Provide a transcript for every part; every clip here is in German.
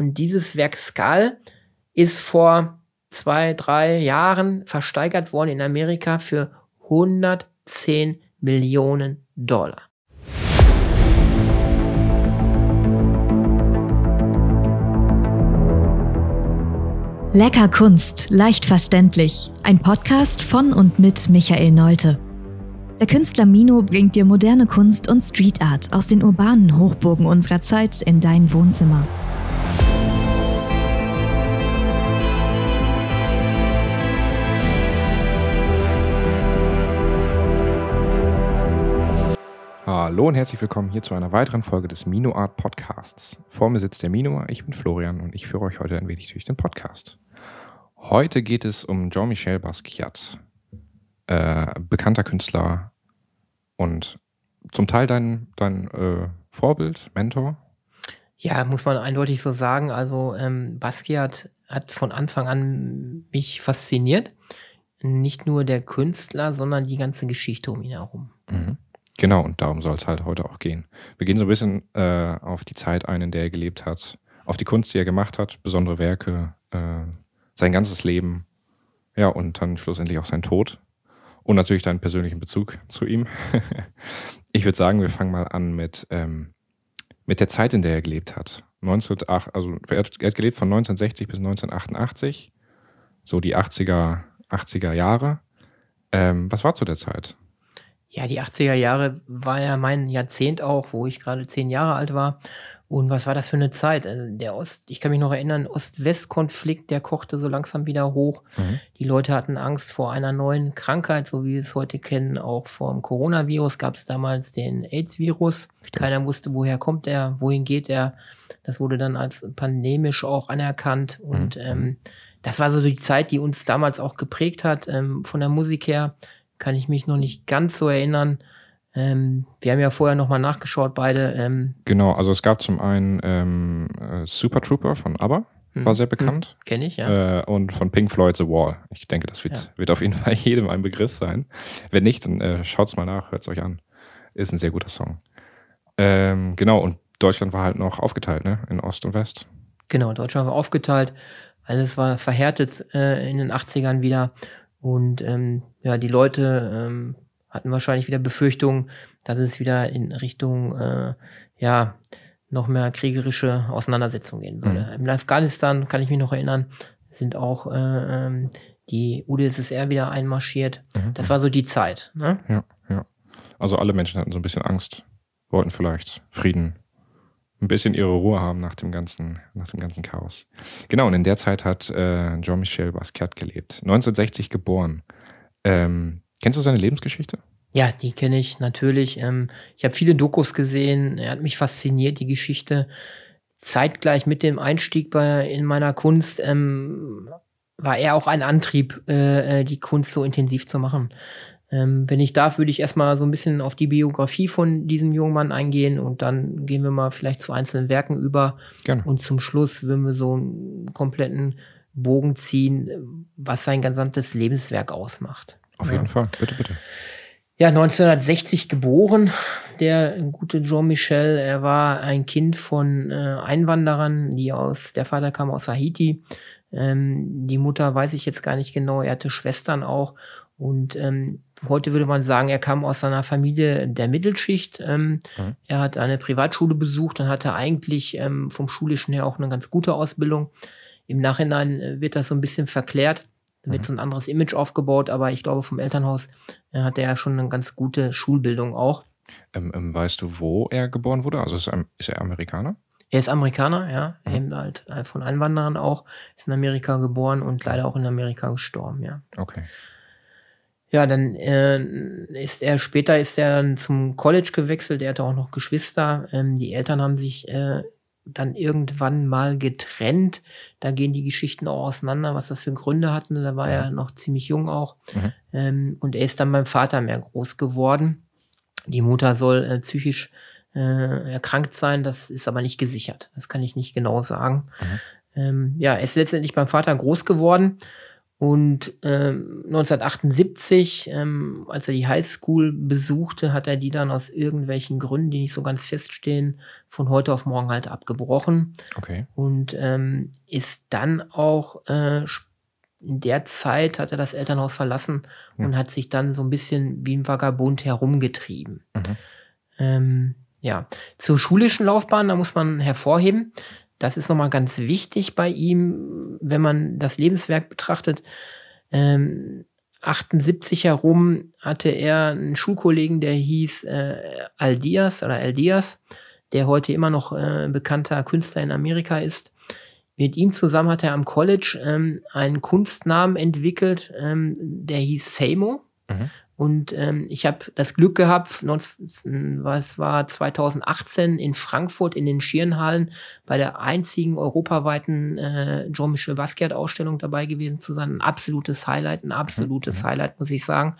Und dieses Werk Skal ist vor zwei, drei Jahren versteigert worden in Amerika für 110 Millionen Dollar. Lecker Kunst, leicht verständlich. Ein Podcast von und mit Michael Neute. Der Künstler Mino bringt dir moderne Kunst und Street Art aus den urbanen Hochburgen unserer Zeit in dein Wohnzimmer. Hallo und herzlich willkommen hier zu einer weiteren Folge des Mino Art Podcasts. Vor mir sitzt der Mino, ich bin Florian und ich führe euch heute ein wenig durch den Podcast. Heute geht es um Jean-Michel Basquiat, äh, bekannter Künstler und zum Teil dein, dein äh, Vorbild, Mentor. Ja, muss man eindeutig so sagen. Also ähm, Basquiat hat von Anfang an mich fasziniert. Nicht nur der Künstler, sondern die ganze Geschichte um ihn herum. Mhm. Genau, und darum soll es halt heute auch gehen. Wir gehen so ein bisschen äh, auf die Zeit ein, in der er gelebt hat, auf die Kunst, die er gemacht hat, besondere Werke, äh, sein ganzes Leben, ja, und dann schlussendlich auch sein Tod. Und natürlich deinen persönlichen Bezug zu ihm. ich würde sagen, wir fangen mal an mit, ähm, mit der Zeit, in der er gelebt hat. 1908, also er hat, er hat gelebt von 1960 bis 1988, so die 80er, 80er Jahre. Ähm, was war zu der Zeit? Ja, die 80er Jahre war ja mein Jahrzehnt auch, wo ich gerade zehn Jahre alt war. Und was war das für eine Zeit? Also der Ost, ich kann mich noch erinnern, Ost-West-Konflikt, der kochte so langsam wieder hoch. Mhm. Die Leute hatten Angst vor einer neuen Krankheit, so wie wir es heute kennen. Auch vor dem Coronavirus gab es damals den AIDS-Virus. Keiner wusste, woher kommt er, wohin geht er. Das wurde dann als pandemisch auch anerkannt. Und mhm. ähm, das war so die Zeit, die uns damals auch geprägt hat, ähm, von der Musik her kann ich mich noch nicht ganz so erinnern. Ähm, wir haben ja vorher nochmal nachgeschaut, beide. Ähm, genau, also es gab zum einen ähm, äh, Super Trooper von ABBA, hm, war sehr hm, bekannt. Hm, Kenne ich, ja. Äh, und von Pink Floyd The Wall. Ich denke, das wird, ja. wird auf jeden Fall jedem ein Begriff sein. Wenn nicht, dann äh, schaut's mal nach, hört's euch an. Ist ein sehr guter Song. Ähm, genau, und Deutschland war halt noch aufgeteilt, ne? In Ost und West. Genau, Deutschland war aufgeteilt. Alles war verhärtet äh, in den 80ern wieder. Und ähm, ja, die Leute ähm, hatten wahrscheinlich wieder Befürchtungen, dass es wieder in Richtung äh, ja noch mehr kriegerische Auseinandersetzungen gehen würde. Mhm. Im Afghanistan kann ich mich noch erinnern, sind auch äh, ähm, die UdSSR wieder einmarschiert. Mhm. Das war so die Zeit. Ne? Ja, ja. Also alle Menschen hatten so ein bisschen Angst, wollten vielleicht Frieden, ein bisschen ihre Ruhe haben nach dem ganzen, nach dem ganzen Chaos. Genau, und in der Zeit hat äh, Jean-Michel Basquiat gelebt. 1960 geboren. Ähm, kennst du seine Lebensgeschichte? Ja, die kenne ich natürlich. Ähm, ich habe viele Dokus gesehen. Er hat mich fasziniert, die Geschichte. Zeitgleich mit dem Einstieg bei, in meiner Kunst ähm, war er auch ein Antrieb, äh, äh die Kunst so intensiv zu machen. Ähm, wenn ich darf, würde ich erstmal so ein bisschen auf die Biografie von diesem jungen Mann eingehen und dann gehen wir mal vielleicht zu einzelnen Werken über. Gerne. Und zum Schluss würden wir so einen kompletten Bogen ziehen, was sein gesamtes Lebenswerk ausmacht. Auf ja. jeden Fall, bitte, bitte. Ja, 1960 geboren, der gute Jean Michel. Er war ein Kind von äh, Einwanderern, die aus, der Vater kam aus Haiti. Ähm, die Mutter weiß ich jetzt gar nicht genau. Er hatte Schwestern auch. Und ähm, heute würde man sagen, er kam aus einer Familie der Mittelschicht. Ähm, mhm. Er hat eine Privatschule besucht und hatte eigentlich ähm, vom Schulischen her auch eine ganz gute Ausbildung. Im Nachhinein äh, wird das so ein bisschen verklärt. Da wird mhm. so ein anderes Image aufgebaut, aber ich glaube, vom Elternhaus äh, hat er ja schon eine ganz gute Schulbildung auch. Ähm, ähm, weißt du, wo er geboren wurde? Also ist er, ist er Amerikaner? Er ist Amerikaner, ja. Mhm. Eben halt äh, von Einwanderern auch. Ist in Amerika geboren und leider auch in Amerika gestorben, ja. Okay. Ja, dann äh, ist er später ist er dann zum College gewechselt. Er hatte auch noch Geschwister. Ähm, die Eltern haben sich äh, dann irgendwann mal getrennt. Da gehen die Geschichten auch auseinander, was das für Gründe hatten. Da war ja. er noch ziemlich jung auch. Mhm. Ähm, und er ist dann beim Vater mehr groß geworden. Die Mutter soll äh, psychisch äh, erkrankt sein, das ist aber nicht gesichert. Das kann ich nicht genau sagen. Mhm. Ähm, ja, er ist letztendlich beim Vater groß geworden Und ähm, 1978, ähm, als er die Highschool besuchte, hat er die dann aus irgendwelchen Gründen, die nicht so ganz feststehen, von heute auf morgen halt abgebrochen. Okay. Und ähm, ist dann auch äh, in der Zeit hat er das Elternhaus verlassen Ja. und hat sich dann so ein bisschen wie ein Vagabund herumgetrieben. Mhm. Ähm, ja, zur schulischen Laufbahn, da muss man hervorheben, das ist nochmal ganz wichtig bei ihm, wenn man das Lebenswerk betrachtet. Ähm, 78 herum hatte er einen Schulkollegen, der hieß äh, Aldias oder Aldias, der heute immer noch äh, bekannter Künstler in Amerika ist. Mit ihm zusammen hat er am College ähm, einen Kunstnamen entwickelt, ähm, der hieß Samo. Mhm. Und ähm, ich habe das Glück gehabt, 19, was war 2018 in Frankfurt in den Schirnhallen bei der einzigen europaweiten äh, Jean-Michel Basquiat-Ausstellung dabei gewesen zu sein. Ein absolutes Highlight, ein absolutes Mhm. Highlight, muss ich sagen.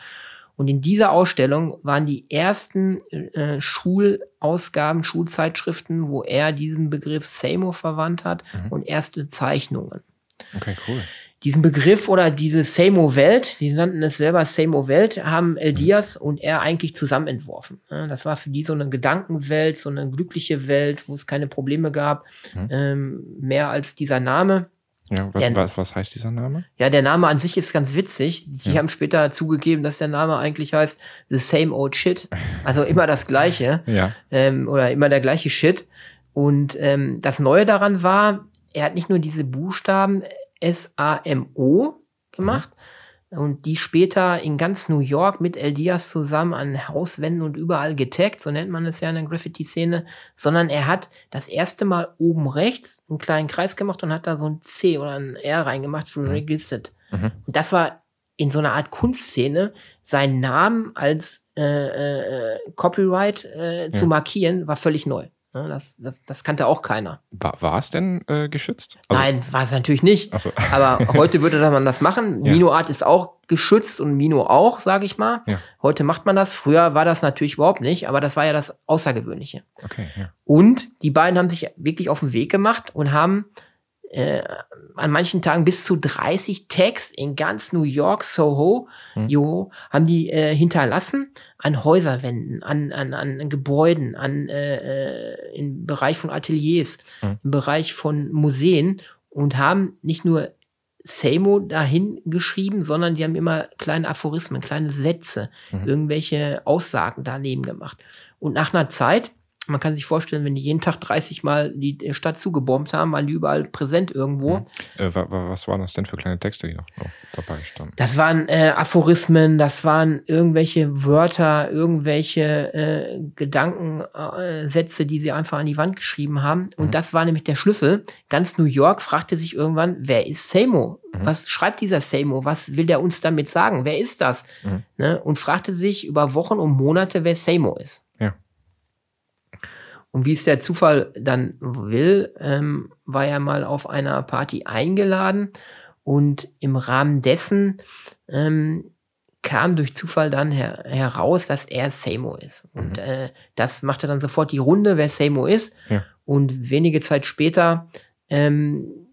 Und in dieser Ausstellung waren die ersten äh, Schulausgaben, Schulzeitschriften, wo er diesen Begriff Samo verwandt hat Mhm. und erste Zeichnungen Okay, cool. Diesen Begriff oder diese Samo-Welt, die nannten es selber Samo-Welt, haben El Diaz und er eigentlich zusammen entworfen. Das war für die so eine Gedankenwelt, so eine glückliche Welt, wo es keine Probleme gab, Mhm. ähm, mehr als dieser Name. Ja, was, Der- was, was heißt dieser Name? Ja, der Name an sich ist ganz witzig. Die Ja. haben später zugegeben, dass der Name eigentlich heißt The Same Old Shit. Also immer das Gleiche Ja. ähm, oder immer der gleiche Shit. Und ähm, das Neue daran war, er hat nicht nur diese Buchstaben S-A-M-O gemacht und die später in ganz New York mit El Diaz zusammen an Hauswänden und überall getaggt, so nennt man es ja in der Graffiti-Szene, sondern er hat das erste Mal oben rechts einen kleinen Kreis gemacht und hat da so ein C oder ein R reingemacht für Registered. Mhm. Und das war in so einer Art Kunstszene, seinen Namen als äh, äh, Copyright äh, zu Ja. markieren, war völlig neu. Ne, das, das, das kannte auch keiner. War, war es denn äh, geschützt? Also- Nein, war es natürlich nicht. So. Aber heute würde man das machen. Ja. Mino Art ist auch geschützt und Mino auch, sage ich mal. Ja. Heute macht man das. Früher war das natürlich überhaupt nicht, aber das war ja das Außergewöhnliche. Okay, ja. Und die beiden haben sich wirklich auf den Weg gemacht und haben äh, an manchen Tagen bis zu 30 Tags in ganz New York, Soho, Hm. Joho, haben die äh, hinterlassen an Häuserwänden, an, an, an Gebäuden, an äh, äh, im Bereich von Ateliers, Hm. im Bereich von Museen und haben nicht nur Samo dahin geschrieben, sondern die haben immer kleine Aphorismen, kleine Sätze, Mhm. irgendwelche Aussagen daneben gemacht. Und nach einer Zeit, man kann sich vorstellen, wenn die jeden Tag 30 Mal die Stadt zugebombt haben, waren die überall präsent irgendwo. Mhm. Äh, wa, wa, was waren das denn für kleine Texte, die noch, noch dabei standen? Das waren äh, Aphorismen, das waren irgendwelche Wörter, irgendwelche äh, Gedankensätze, äh, die sie einfach an die Wand geschrieben haben. Und Mhm. das war nämlich der Schlüssel. Ganz New York fragte sich irgendwann, wer ist Samo? Mhm. Was schreibt dieser Samo? Was will der uns damit sagen? Wer ist das? Mhm. Ne? Und fragte sich über Wochen und Monate, wer Samo ist. Und wie es der Zufall dann will, ähm, war er mal auf einer Party eingeladen und im Rahmen dessen ähm, kam durch Zufall dann her heraus, dass er Samo ist. Und äh, das machte dann sofort die Runde, wer Samo ist. Ja. Und wenige Zeit später ähm,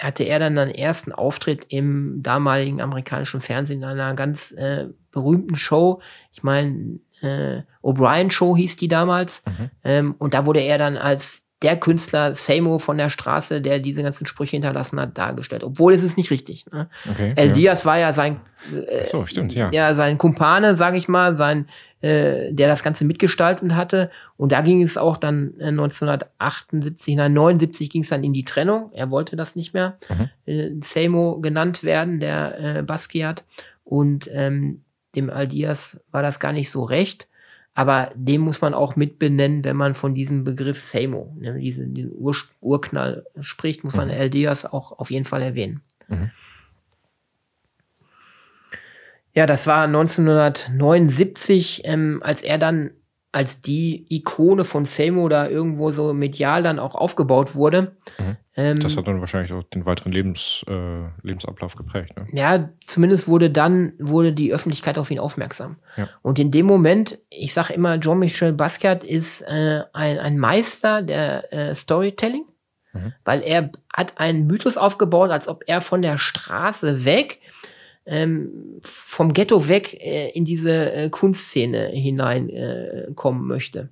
hatte er dann einen ersten Auftritt im damaligen amerikanischen Fernsehen in einer ganz äh, berühmten Show. Ich meine, äh, O'Brien Show hieß die damals. Mhm. Ähm, und da wurde er dann als der Künstler Samo von der Straße, der diese ganzen Sprüche hinterlassen hat, dargestellt. Obwohl es ist nicht richtig. Ne? Okay. El ja. Diaz war ja sein, äh, So, stimmt, ja. ja, sein Kumpane, sage ich mal, sein, äh, der das Ganze mitgestaltet hatte. Und da ging es auch dann äh, 1978, nein, 79 ging es dann in die Trennung. Er wollte das nicht mehr. Mhm. Äh, Samo genannt werden, der äh, Basquiat. Und ähm, dem Aldias war das gar nicht so recht. Aber dem muss man auch mitbenennen, wenn man von diesem Begriff Samo, ne, diesen, diesen Ur Urknall spricht, muss man Mhm. El Diaz auch auf jeden Fall erwähnen. Mhm. Ja, das war 1979, ähm, als er dann als die Ikone von Samo da irgendwo so medial dann auch aufgebaut wurde. Mhm. Ähm, Das hat dann wahrscheinlich auch den weiteren Lebens, äh, Lebensablauf geprägt. Ne? ja, zumindest wurde dann, wurde die Öffentlichkeit auf ihn aufmerksam. Ja. Und in dem Moment, ich sage immer, Jean-Michel Basquiat ist äh, ein, ein Meister der äh, Storytelling. Mhm. Weil er hat einen Mythos aufgebaut, als ob er von der Straße weg, ähm, vom Ghetto weg äh, in diese äh, Kunstszene hineinkommen äh, möchte.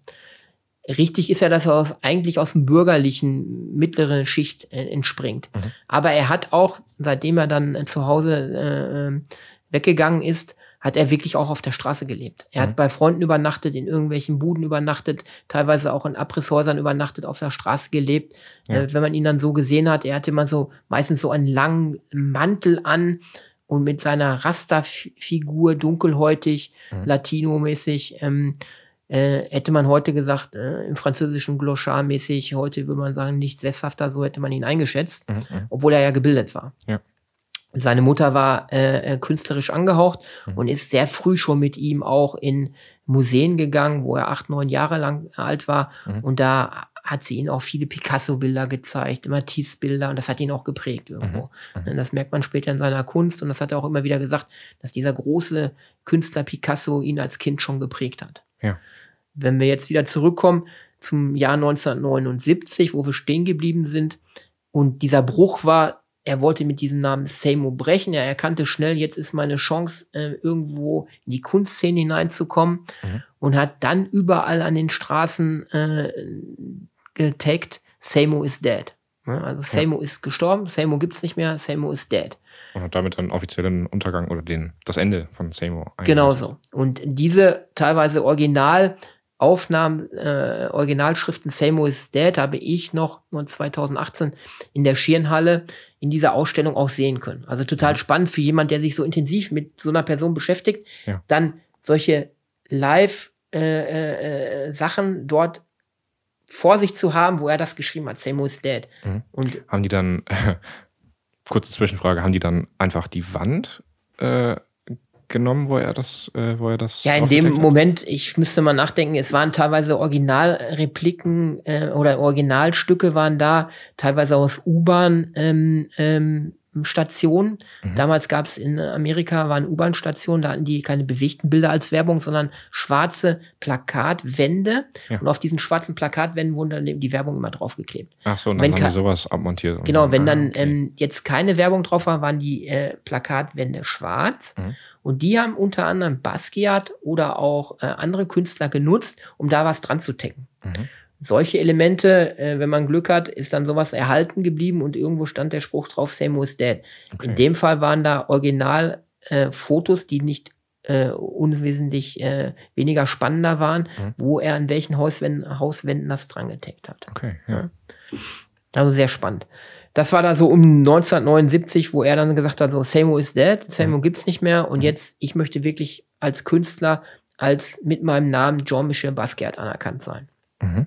Richtig ist ja, dass er aus, eigentlich aus dem bürgerlichen mittleren Schicht äh, entspringt. Mhm. Aber er hat auch, seitdem er dann zu Hause äh, ähm, weggegangen ist, hat er wirklich auch auf der Straße gelebt. Er mhm. hat bei Freunden übernachtet, in irgendwelchen Buden übernachtet, teilweise auch in Abrisshäusern übernachtet, auf der Straße gelebt. Ja. Äh, wenn man ihn dann so gesehen hat, er hatte immer so meistens so einen langen Mantel an und mit seiner Rasterfigur dunkelhäutig, mhm. Latino-mäßig. Ähm, äh, hätte man heute gesagt, äh, im französischen Glochard mäßig, heute würde man sagen, nicht sesshafter, so hätte man ihn eingeschätzt, mhm. mhm. obwohl er ja gebildet war. Ja. Seine Mutter war äh, äh, künstlerisch angehaucht mhm. und ist sehr früh schon mit ihm auch in Museen gegangen, wo er acht, neun Jahre lang alt war. Mhm. Und da hat sie ihn auch viele Picasso-Bilder gezeigt, Matisse-Bilder und das hat ihn auch geprägt irgendwo. Mhm. mhm. Das merkt man später in seiner Kunst und das hat er auch immer wieder gesagt, dass dieser große Künstler Picasso ihn als Kind schon geprägt hat. Ja. Wenn wir jetzt wieder zurückkommen zum Jahr 1979, wo wir stehen geblieben sind und dieser Bruch war er wollte mit diesem Namen Seymour brechen. Er erkannte schnell, jetzt ist meine Chance, äh, irgendwo in die Kunstszene hineinzukommen mhm. und hat dann überall an den Straßen äh, getaggt, Seymour is dead. Ja, also Seymour ja. ist gestorben, Seymour gibt es nicht mehr, Seymour is dead. Und hat damit dann offiziellen Untergang oder den, das Ende von Seymour. Genau so. Und diese teilweise original Aufnahmen, äh, Originalschriften Seymour is Dead habe ich noch 2018 in der Schirnhalle in dieser Ausstellung auch sehen können. Also total ja. spannend für jemand, der sich so intensiv mit so einer Person beschäftigt, ja. dann solche Live-Sachen äh, äh, dort vor sich zu haben, wo er das geschrieben hat, Seymour is Dead. Mhm. Und haben die dann, äh, kurze Zwischenfrage, haben die dann einfach die Wand äh, genommen, wo er das, äh, wo er das. Ja, in dem Moment, ich müsste mal nachdenken, es waren teilweise Originalrepliken äh, oder Originalstücke waren da, teilweise aus U-Bahn ähm, ähm, Stationen. Mhm. Damals gab es in Amerika waren U-Bahn-Stationen, da hatten die keine bewegten Bilder als Werbung, sondern schwarze Plakatwände. Ja. Und auf diesen schwarzen Plakatwänden wurden dann eben die Werbung immer draufgeklebt. Ach so, und dann wenn haben die sowas abmontiert. Genau, wenn dann okay. ähm, jetzt keine Werbung drauf war, waren die äh, Plakatwände schwarz. Mhm. Und die haben unter anderem Basquiat oder auch äh, andere Künstler genutzt, um da was dran zu tecken. Mhm solche Elemente, äh, wenn man Glück hat, ist dann sowas erhalten geblieben und irgendwo stand der Spruch drauf, Seymour is dead. Okay. In dem Fall waren da original äh, Fotos, die nicht äh, unwesentlich äh, weniger spannender waren, mhm. wo er an welchen Hauswänden, Hauswänden das dran getaggt hat. Okay, ja. Also sehr spannend. Das war da so um 1979, wo er dann gesagt hat, so Seymour is dead, Seymour mhm. gibt's nicht mehr und mhm. jetzt, ich möchte wirklich als Künstler, als mit meinem Namen Jean-Michel Basquiat anerkannt sein. Mhm.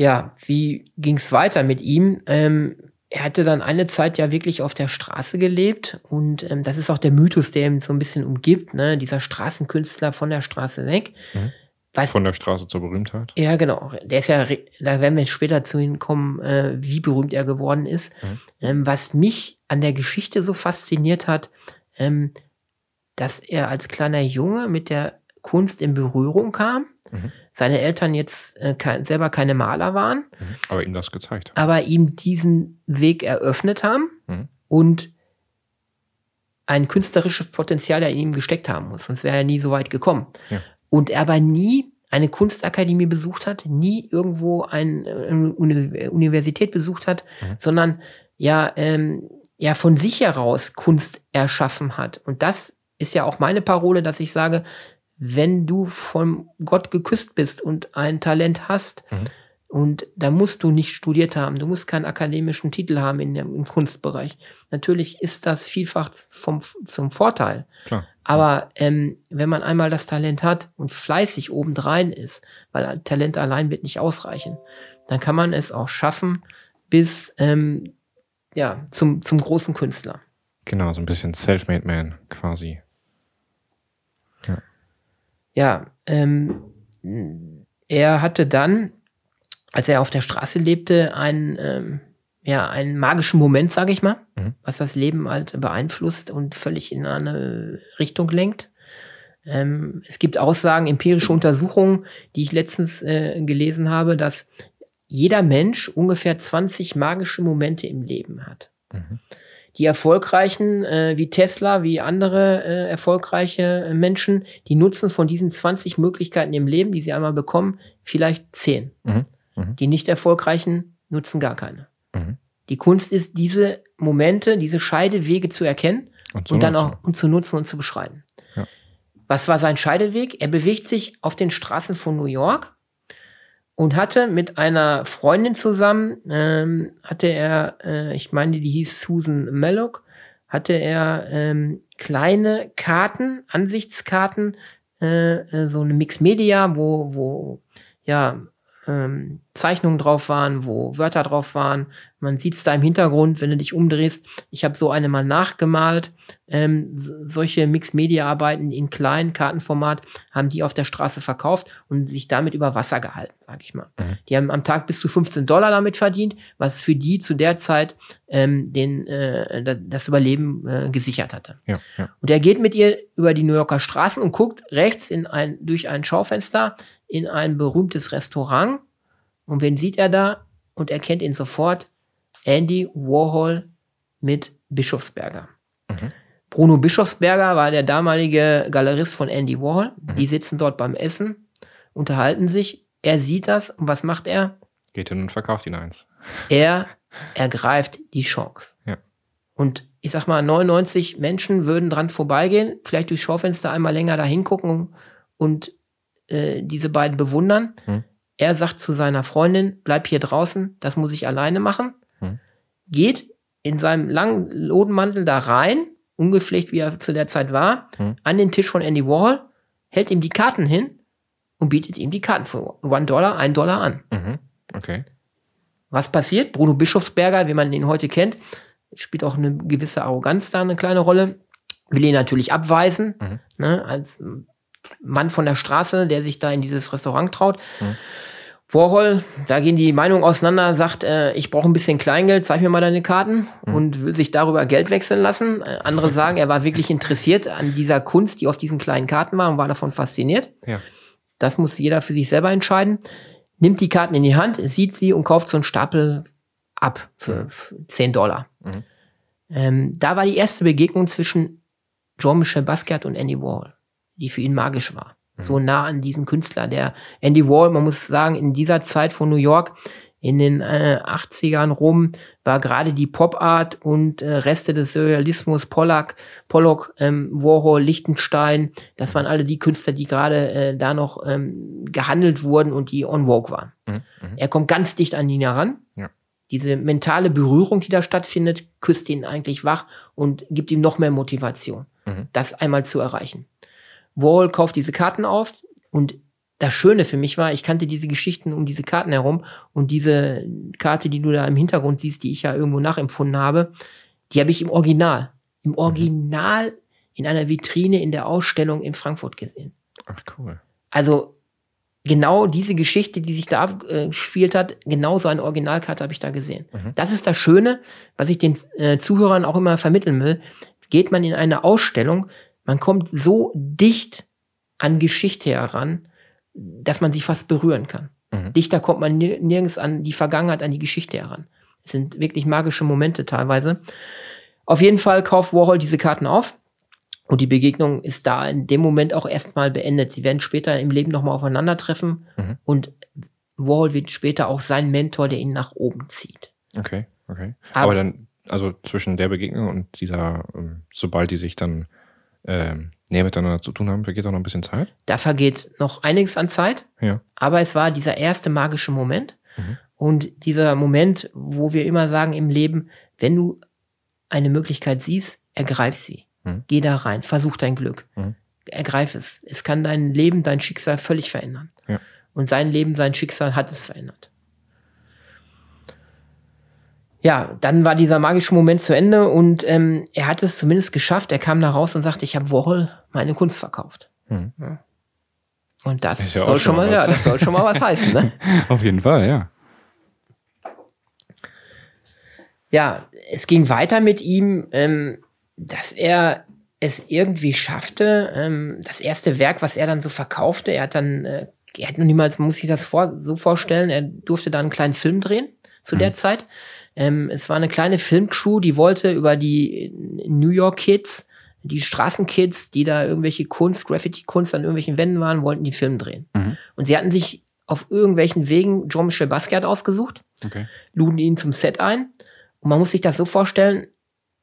Ja, wie ging es weiter mit ihm? Ähm, er hatte dann eine Zeit ja wirklich auf der Straße gelebt und ähm, das ist auch der Mythos, der ihn so ein bisschen umgibt, ne? dieser Straßenkünstler von der Straße weg. Mhm. Was, von der Straße zur Berühmtheit? Ja, genau. Der ist ja, da werden wir später zu ihm kommen, äh, wie berühmt er geworden ist. Mhm. Ähm, was mich an der Geschichte so fasziniert hat, ähm, dass er als kleiner Junge mit der Kunst in Berührung kam. Mhm seine Eltern jetzt äh, kein, selber keine Maler waren. Mhm. Aber ihm das gezeigt. Aber ihm diesen Weg eröffnet haben mhm. und ein künstlerisches Potenzial in ihm gesteckt haben muss. Sonst wäre er nie so weit gekommen. Ja. Und er aber nie eine Kunstakademie besucht hat, nie irgendwo eine äh, Universität besucht hat, mhm. sondern ja, ähm, ja von sich heraus Kunst erschaffen hat. Und das ist ja auch meine Parole, dass ich sage, wenn du vom Gott geküsst bist und ein Talent hast, mhm. und da musst du nicht studiert haben, du musst keinen akademischen Titel haben in dem, im Kunstbereich. Natürlich ist das vielfach vom, zum Vorteil. Klar. Aber ähm, wenn man einmal das Talent hat und fleißig obendrein ist, weil Talent allein wird nicht ausreichen, dann kann man es auch schaffen bis ähm, ja, zum, zum großen Künstler. Genau, so ein bisschen Self-Made Man quasi ja, ähm, er hatte dann, als er auf der Straße lebte, einen, ähm, ja, einen magischen Moment, sage ich mal, mhm. was das Leben halt beeinflusst und völlig in eine Richtung lenkt. Ähm, es gibt Aussagen, empirische Untersuchungen, die ich letztens äh, gelesen habe, dass jeder Mensch ungefähr 20 magische Momente im Leben hat. Mhm. Die erfolgreichen, äh, wie Tesla, wie andere äh, erfolgreiche äh, Menschen, die nutzen von diesen 20 Möglichkeiten im Leben, die sie einmal bekommen, vielleicht 10. Mhm. Mhm. Die nicht erfolgreichen nutzen gar keine. Mhm. Die Kunst ist, diese Momente, diese Scheidewege zu erkennen und, und dann auch und zu nutzen und zu beschreiben. Ja. Was war sein Scheideweg? Er bewegt sich auf den Straßen von New York und hatte mit einer Freundin zusammen, ähm, hatte er, äh, ich meine, die hieß Susan Mallock, hatte er ähm, kleine Karten, Ansichtskarten, äh, äh so eine Mix Media, wo, wo ja ähm, Zeichnungen drauf waren, wo Wörter drauf waren. Man sieht es da im Hintergrund, wenn du dich umdrehst. Ich habe so eine mal nachgemalt. Ähm, solche Mixed-Media-Arbeiten in kleinen Kartenformat haben die auf der Straße verkauft und sich damit über Wasser gehalten, sage ich mal. Mhm. Die haben am Tag bis zu 15 Dollar damit verdient, was für die zu der Zeit ähm, den, äh, das Überleben äh, gesichert hatte. Ja, ja. Und er geht mit ihr über die New Yorker Straßen und guckt rechts in ein, durch ein Schaufenster in ein berühmtes Restaurant und wen sieht er da? Und er kennt ihn sofort. Andy Warhol mit Bischofsberger. Mhm. Bruno Bischofsberger war der damalige Galerist von Andy Warhol. Mhm. Die sitzen dort beim Essen, unterhalten sich. Er sieht das und was macht er? Geht hin und verkauft ihn eins. Er ergreift die Chance. Ja. Und ich sag mal, 99 Menschen würden dran vorbeigehen, vielleicht durchs Schaufenster einmal länger da hingucken und äh, diese beiden bewundern. Mhm. Er sagt zu seiner Freundin, bleib hier draußen, das muss ich alleine machen. Hm. Geht in seinem langen Lodenmantel da rein, ungepflegt wie er zu der Zeit war, hm. an den Tisch von Andy Warhol, hält ihm die Karten hin und bietet ihm die Karten für one Dollar, ein Dollar an. Mhm. Okay. Was passiert? Bruno Bischofsberger, wie man ihn heute kennt, spielt auch eine gewisse Arroganz da eine kleine Rolle, will ihn natürlich abweisen, mhm. ne, als Mann von der Straße, der sich da in dieses Restaurant traut. Mhm. Warhol, da gehen die Meinungen auseinander, sagt, äh, ich brauche ein bisschen Kleingeld, zeig mir mal deine Karten mhm. und will sich darüber Geld wechseln lassen. Äh, andere sagen, er war wirklich interessiert an dieser Kunst, die auf diesen kleinen Karten war und war davon fasziniert. Ja. Das muss jeder für sich selber entscheiden. Nimmt die Karten in die Hand, sieht sie und kauft so einen Stapel ab für, mhm. für 10 Dollar. Mhm. Ähm, da war die erste Begegnung zwischen Jean-Michel Basquiat und Andy Warhol, die für ihn magisch war so nah an diesen Künstler. Der Andy Wall, man muss sagen, in dieser Zeit von New York, in den äh, 80ern rum, war gerade die Pop-Art und äh, Reste des Surrealismus, Pollack, Pollock, ähm, Warhol, Lichtenstein, das waren alle die Künstler, die gerade äh, da noch ähm, gehandelt wurden und die on Vogue waren. Mhm. mhm. Er kommt ganz dicht an ihn heran. Ja. Diese mentale Berührung, die da stattfindet, küsst ihn eigentlich wach und gibt ihm noch mehr Motivation, mhm. das einmal zu erreichen. Wall kauft diese Karten auf und das Schöne für mich war, ich kannte diese Geschichten um diese Karten herum und diese Karte, die du da im Hintergrund siehst, die ich ja irgendwo nachempfunden habe, die habe ich im Original, im Original in einer Vitrine in der Ausstellung in Frankfurt gesehen. Ach cool. Also genau diese Geschichte, die sich da abgespielt hat, genau so eine Originalkarte habe ich da gesehen. Mhm. Das ist das Schöne, was ich den äh, Zuhörern auch immer vermitteln will. Geht man in eine Ausstellung, man kommt so dicht an Geschichte heran, dass man sie fast berühren kann. Mhm. Dichter kommt man nirgends an die Vergangenheit, an die Geschichte heran. Es sind wirklich magische Momente teilweise. Auf jeden Fall kauft Warhol diese Karten auf. Und die Begegnung ist da in dem Moment auch erstmal beendet. Sie werden später im Leben nochmal aufeinandertreffen. Mhm. Und Warhol wird später auch sein Mentor, der ihn nach oben zieht. Okay, okay. Aber, Aber dann, also zwischen der Begegnung und dieser, ähm, sobald die sich dann ähm, näher miteinander zu tun haben, vergeht auch noch ein bisschen Zeit? Da vergeht noch einiges an Zeit. Ja. Aber es war dieser erste magische Moment. Mhm. Und dieser Moment, wo wir immer sagen im Leben, wenn du eine Möglichkeit siehst, ergreif sie. Mhm. Geh da rein, versuch dein Glück. Mhm. Ergreif es. Es kann dein Leben, dein Schicksal völlig verändern. Ja. Und sein Leben, sein Schicksal hat es verändert ja, dann war dieser magische Moment zu Ende und ähm, er hat es zumindest geschafft. Er kam da raus und sagte, ich habe Warhol meine Kunst verkauft. Hm. Ja. Und das ja soll schon mal, ja, das soll schon mal was heißen. Ne? Auf jeden Fall, ja. Ja, es ging weiter mit ihm, ähm, dass er es irgendwie schaffte, ähm, das erste Werk, was er dann so verkaufte, er hat dann, äh, er hat noch niemals, man muss sich das vor, so vorstellen, er durfte dann einen kleinen Film drehen zu mhm. der Zeit. Ähm, es war eine kleine Filmcrew, die wollte über die New York Kids, die Straßenkids, die da irgendwelche Kunst, Graffiti-Kunst an irgendwelchen Wänden waren, wollten die Film drehen. Mhm. Und sie hatten sich auf irgendwelchen Wegen Jean-Michel Basquiat ausgesucht, okay. luden ihn zum Set ein. Und man muss sich das so vorstellen,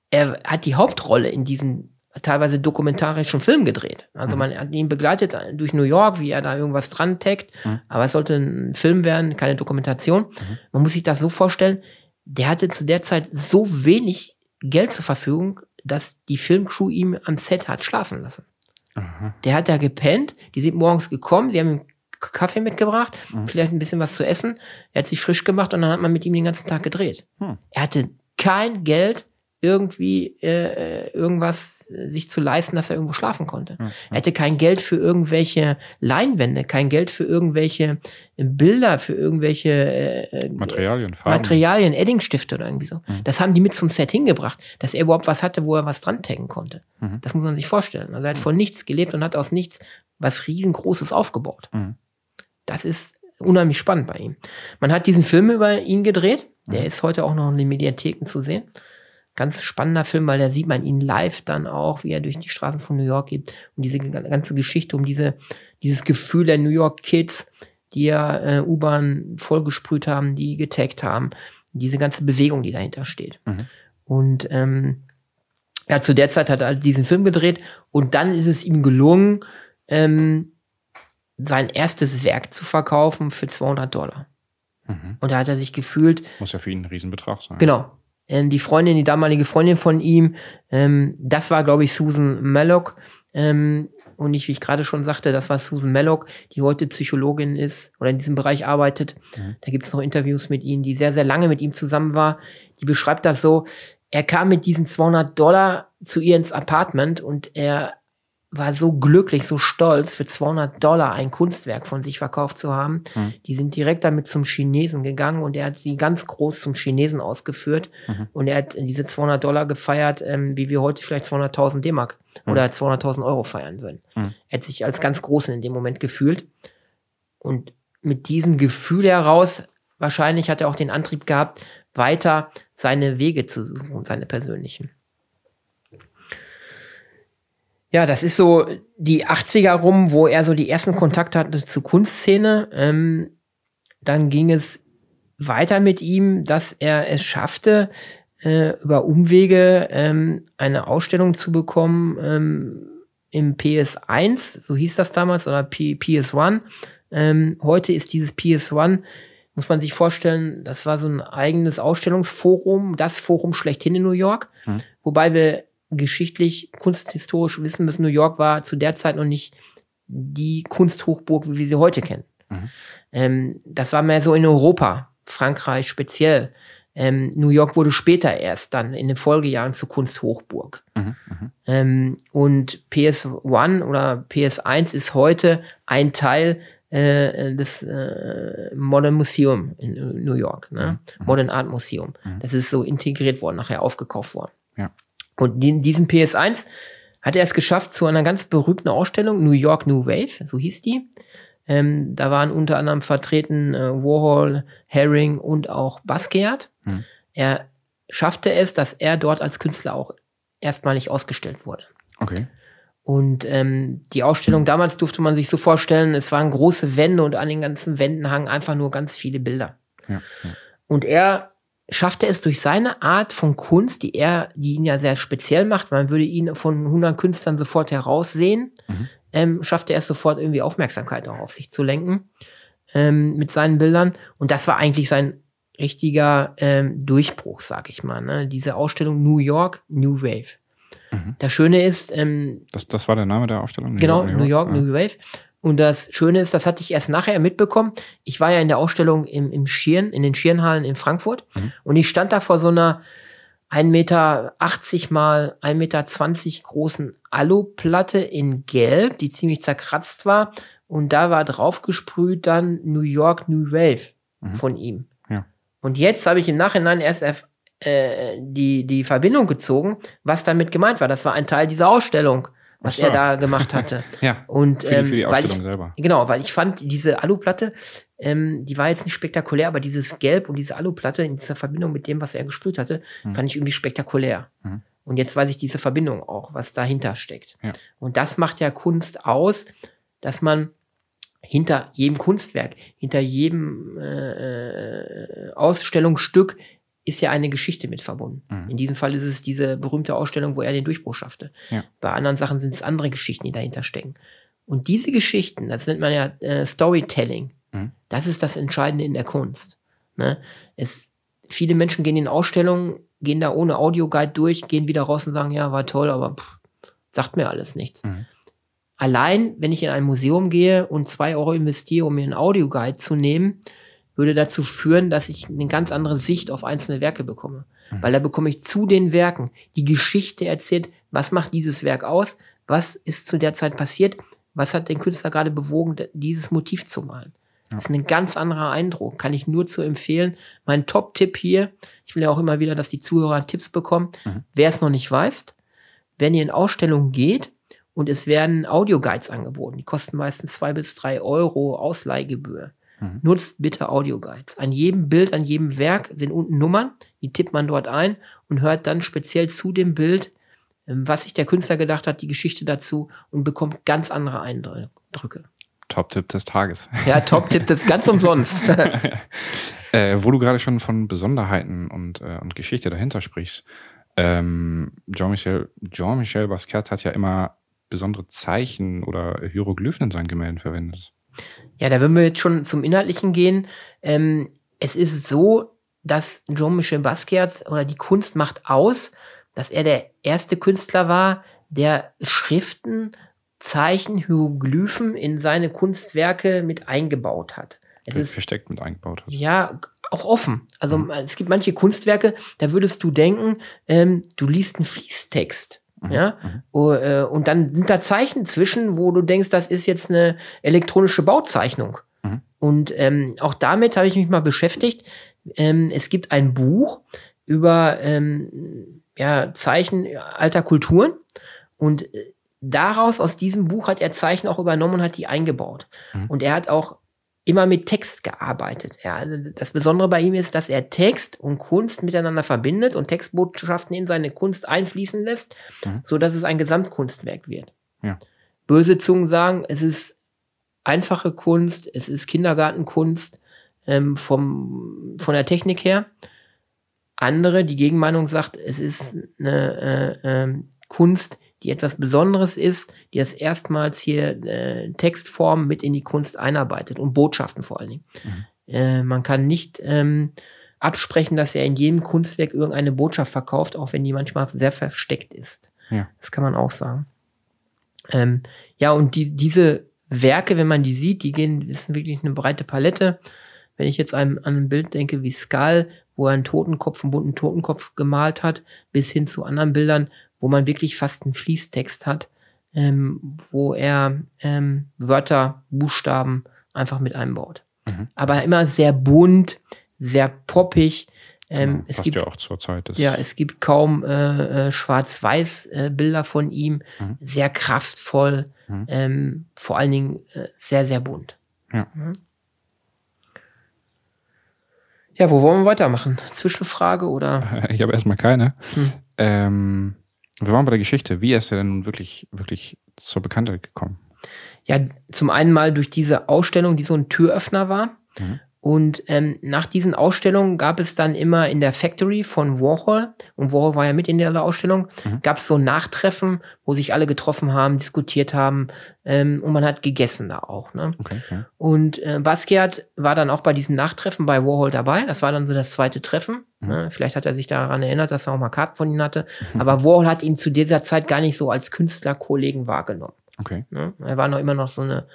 er hat die Hauptrolle in diesen teilweise dokumentarischen Film gedreht. Also mhm. man hat ihn begleitet durch New York, wie er da irgendwas dran taggt. Mhm. Aber es sollte ein Film werden, keine Dokumentation. Mhm. Man muss sich das so vorstellen, der hatte zu der Zeit so wenig Geld zur Verfügung, dass die Filmcrew ihm am Set hat schlafen lassen. Der hat da gepennt, die sind morgens gekommen, die haben ihm Kaffee mitgebracht, mhm. vielleicht ein bisschen was zu essen. Er hat sich frisch gemacht und dann hat man mit ihm den ganzen Tag gedreht. Mhm. Er hatte kein Geld, irgendwie äh, irgendwas äh, sich zu leisten, dass er irgendwo schlafen konnte. Mhm. Er hätte kein Geld für irgendwelche Leinwände, kein Geld für irgendwelche Bilder, für irgendwelche äh, äh Materialien, Farben. Materialien, Eddingstifte oder irgendwie so. Mhm. Das haben die mit zum Set hingebracht, dass er überhaupt was hatte, wo er was dran taggen konnte. Mhm. Das muss man sich vorstellen. Also er hat mhm. von nichts gelebt und hat aus nichts was riesengroßes aufgebaut. Mhm. Das ist unheimlich spannend bei ihm. Man hat diesen Film über ihn gedreht. Der ist heute auch noch in den Mediatheken zu sehen ganz spannender Film, weil da sieht man ihn live dann auch, wie er durch die Straßen von New York geht und diese ganze Geschichte um diese, dieses Gefühl der New York Kids, die ja äh, U-Bahn vollgesprüht haben, die getaggt haben, diese ganze Bewegung, die dahinter steht. Mhm. Und ähm, ja, zu der Zeit hat er diesen Film gedreht und dann ist es ihm gelungen, ähm, sein erstes Werk zu verkaufen für 200 Dollar. Mhm. Und da hat er sich gefühlt. Muss ja für ihn ein Riesenbetrag sein. Genau. Ähm, die Freundin, die damalige Freundin von ihm, ähm, das war, glaube ich, Susan Mallock. Ähm, und ich, wie ich gerade schon sagte, das war Susan Mallock, die heute Psychologin ist oder in diesem Bereich arbeitet. Mhm. Da gibt es noch Interviews mit ihm, die sehr, sehr lange mit ihm zusammen war. Die beschreibt das so, er kam mit diesen 200 Dollar zu ihr ins Apartment und er war so glücklich, so stolz, für 200 Dollar ein Kunstwerk von sich verkauft zu haben. Mhm. Die sind direkt damit zum Chinesen gegangen und er hat sie ganz groß zum Chinesen ausgeführt. Mhm. Und er hat diese 200 Dollar gefeiert, ähm, wie wir heute vielleicht 200.000 D-Mark mhm. oder 200.000 Euro feiern würden. Mhm. Er hat sich als ganz Großen in dem Moment gefühlt. Und mit diesem Gefühl heraus, wahrscheinlich hat er auch den Antrieb gehabt, weiter seine Wege zu suchen, seine persönlichen. Ja, das ist so die 80er rum, wo er so die ersten Kontakte hatte zur Kunstszene. Ähm, dann ging es weiter mit ihm, dass er es schaffte, äh, über Umwege ähm, eine Ausstellung zu bekommen ähm, im PS1, so hieß das damals, oder P PS1. Ähm, heute ist dieses PS1, muss man sich vorstellen, das war so ein eigenes Ausstellungsforum, das Forum schlechthin in New York, hm. wobei wir geschichtlich, kunsthistorisch wissen müssen, New York war zu der Zeit noch nicht die Kunsthochburg, wie wir sie heute kennen. Mhm. Ähm, das war mehr so in Europa, Frankreich speziell. Ähm, New York wurde später erst dann in den Folgejahren zur Kunsthochburg. Mhm, mhm. ähm, und PS1 oder PS1 ist heute ein Teil äh, des äh, Modern Museum in New York, ne? Mhm. mhm. Modern Art Museum. Mhm. Das ist so integriert worden, nachher aufgekauft worden. Und in diesem PS1 hat er es geschafft zu einer ganz berühmten Ausstellung, New York New Wave, so hieß die. Ähm, da waren unter anderem vertreten äh, Warhol, Herring und auch Basquiat. Hm. Er schaffte es, dass er dort als Künstler auch erstmalig ausgestellt wurde. Okay. Und ähm, die Ausstellung damals durfte man sich so vorstellen, es waren große Wände und an den ganzen Wänden hangen einfach nur ganz viele Bilder. Ja, ja. Und er schafft er es durch seine Art von Kunst, die er, die ihn ja sehr speziell macht, man würde ihn von 100 Künstlern sofort heraussehen, mhm. ähm, schafft er es sofort irgendwie Aufmerksamkeit auch auf sich zu lenken ähm, mit seinen Bildern. Und das war eigentlich sein richtiger ähm, Durchbruch, sag ich mal. Ne? Diese Ausstellung New York, New Wave. Mhm. Das Schöne ist, ähm, das, das war der Name der Ausstellung. New genau, York, New York, New, York, New Wave. Und das Schöne ist, das hatte ich erst nachher mitbekommen. Ich war ja in der Ausstellung im, im Schirn, in den Schirnhallen in Frankfurt. Mhm. Und ich stand da vor so einer 1,80 Meter mal 1,20 Meter großen Aluplatte in Gelb, die ziemlich zerkratzt war. Und da war draufgesprüht dann New York New Wave mhm. von ihm. Ja. Und jetzt habe ich im Nachhinein erst äh, die, die Verbindung gezogen, was damit gemeint war. Das war ein Teil dieser Ausstellung, was so. er da gemacht hatte. Ja, Und für die, ähm, für die weil ich, selber. Genau, weil ich fand, diese Aluplatte, ähm, die war jetzt nicht spektakulär, aber dieses Gelb und diese Aluplatte in dieser Verbindung mit dem, was er gesprüht hatte, Mhm. fand ich irgendwie spektakulär. Mhm. Und jetzt weiß ich diese Verbindung auch, was dahinter steckt. Ja. Und das macht ja Kunst aus, dass man hinter jedem Kunstwerk, hinter jedem äh, Ausstellungsstück ist ja eine Geschichte mit verbunden. Mhm. In diesem Fall ist es diese berühmte Ausstellung, wo er den Durchbruch schaffte. Ja. Bei anderen Sachen sind es andere Geschichten, die dahinter stecken. Und diese Geschichten, das nennt man ja äh, Storytelling, Mhm. das ist das Entscheidende in der Kunst. Ne? Es, viele Menschen gehen in Ausstellungen, gehen da ohne Audioguide durch, gehen wieder raus und sagen, ja, war toll, aber pff, sagt mir alles nichts. Mhm. Allein, wenn ich in ein Museum gehe und zwei Euro investiere, um mir einen Audioguide zu nehmen, würde dazu führen, dass ich eine ganz andere Sicht auf einzelne Werke bekomme. Mhm. Weil da bekomme ich zu den Werken die Geschichte erzählt, was macht dieses Werk aus, was ist zu der Zeit passiert, was hat den Künstler gerade bewogen, dieses Motiv zu malen. Das ist ein ganz anderer Eindruck, kann ich nur zu empfehlen. Mein Top-Tipp hier, ich will ja auch immer wieder, dass die Zuhörer Tipps bekommen. Mhm. Wer es noch nicht weiß, wenn ihr in Ausstellungen geht und es werden Audioguides angeboten, die kosten meistens zwei bis drei Euro Ausleihgebühr. Mhm. Nutzt bitte Audioguides. An jedem Bild, an jedem Werk sind unten Nummern, die tippt man dort ein und hört dann speziell zu dem Bild, ähm, was sich der Künstler gedacht hat, die Geschichte dazu und bekommt ganz andere Eindrücke. Top-Tipp des Tages. Ja, Top-Tipp, ist ganz umsonst. Äh, wo du gerade schon von Besonderheiten und, äh, und Geschichte dahinter sprichst. Ähm, Jean-Michel Jean -Michel Basquiat hat ja immer besondere Zeichen oder Hieroglyphen in seinen Gemälden verwendet. Ja, da würden wir jetzt schon zum Inhaltlichen gehen. Ähm, es ist so, dass Jean-Michel Basquiat oder die Kunst macht aus, dass er der erste Künstler war, der Schriften, Zeichen, Hieroglyphen in seine Kunstwerke mit eingebaut hat. Es ist versteckt mit eingebaut hat. ja auch offen. Also es gibt manche Kunstwerke, da würdest du denken, ähm, du liest einen Fließtext. Ja, O- äh, und dann sind da Zeichen zwischen, wo du denkst, das ist jetzt eine elektronische Bauzeichnung. Mhm. Und ähm, auch damit habe ich mich mal beschäftigt. Ähm, es gibt ein Buch über ähm, ja, Zeichen alter Kulturen und äh, daraus, aus diesem Buch, hat er Zeichen auch übernommen und hat die eingebaut. Mhm. Und er hat auch immer mit Text gearbeitet. Ja, also das Besondere bei ihm ist, dass er Text und Kunst miteinander verbindet und Textbotschaften in seine Kunst einfließen lässt, Mhm. so dass es ein Gesamtkunstwerk wird. Ja. Böse Zungen sagen, es ist einfache Kunst, es ist Kindergartenkunst ähm, vom, von der Technik her. Andere, die Gegenmeinung sagt, es ist eine äh, ähm, Kunst, die etwas Besonderes ist, die das erstmals hier äh, Textform mit in die Kunst einarbeitet und Botschaften vor allen Dingen. Äh, man kann nicht ähm, absprechen, dass er in jedem Kunstwerk irgendeine Botschaft verkauft, auch wenn die manchmal sehr versteckt ist. Ja. Das kann man auch sagen. Ähm, ja, und die, diese Werke, wenn man die sieht, die gehen, ist wirklich eine breite Palette. Wenn ich jetzt an, an ein Bild denke wie Skull, wo er einen Totenkopf, einen bunten Totenkopf gemalt hat, bis hin zu anderen Bildern, wo man wirklich fast einen Fließtext hat, ähm, wo er ähm, Wörter, Buchstaben einfach mit einbaut. Mhm. Aber immer sehr bunt, sehr poppig. Ähm, Genau, es gibt ja auch zur Zeit. des- ja, es gibt kaum äh, äh, Schwarz-Weiß-Bilder von ihm. Mhm. Sehr kraftvoll, Mhm. ähm, vor allen Dingen äh, sehr, sehr bunt. Ja. Mhm. Ja, wo wollen wir weitermachen? Zwischenfrage oder? Ich habe erstmal keine. Hm. Ähm, wir waren bei der Geschichte. Wie ist er denn nun wirklich, wirklich zur Bekanntheit gekommen? Ja, zum einen mal durch diese Ausstellung, die so ein Türöffner war. Mhm. Und ähm, nach diesen Ausstellungen gab es dann immer in der Factory von Warhol, und Warhol war ja mit in der Ausstellung, Mhm. gab es so Nachtreffen, wo sich alle getroffen haben, diskutiert haben ähm, und man hat gegessen da auch. Ne? Okay. Ja. Und äh, Basquiat war dann auch bei diesem Nachtreffen bei Warhol dabei. Das war dann so das zweite Treffen. Mhm. Ne? Vielleicht hat er sich daran erinnert, dass er auch mal Karten von ihm hatte. Aber Warhol hat ihn zu dieser Zeit gar nicht so als Künstlerkollegen wahrgenommen. Okay. Ne? Er war noch immer noch so eine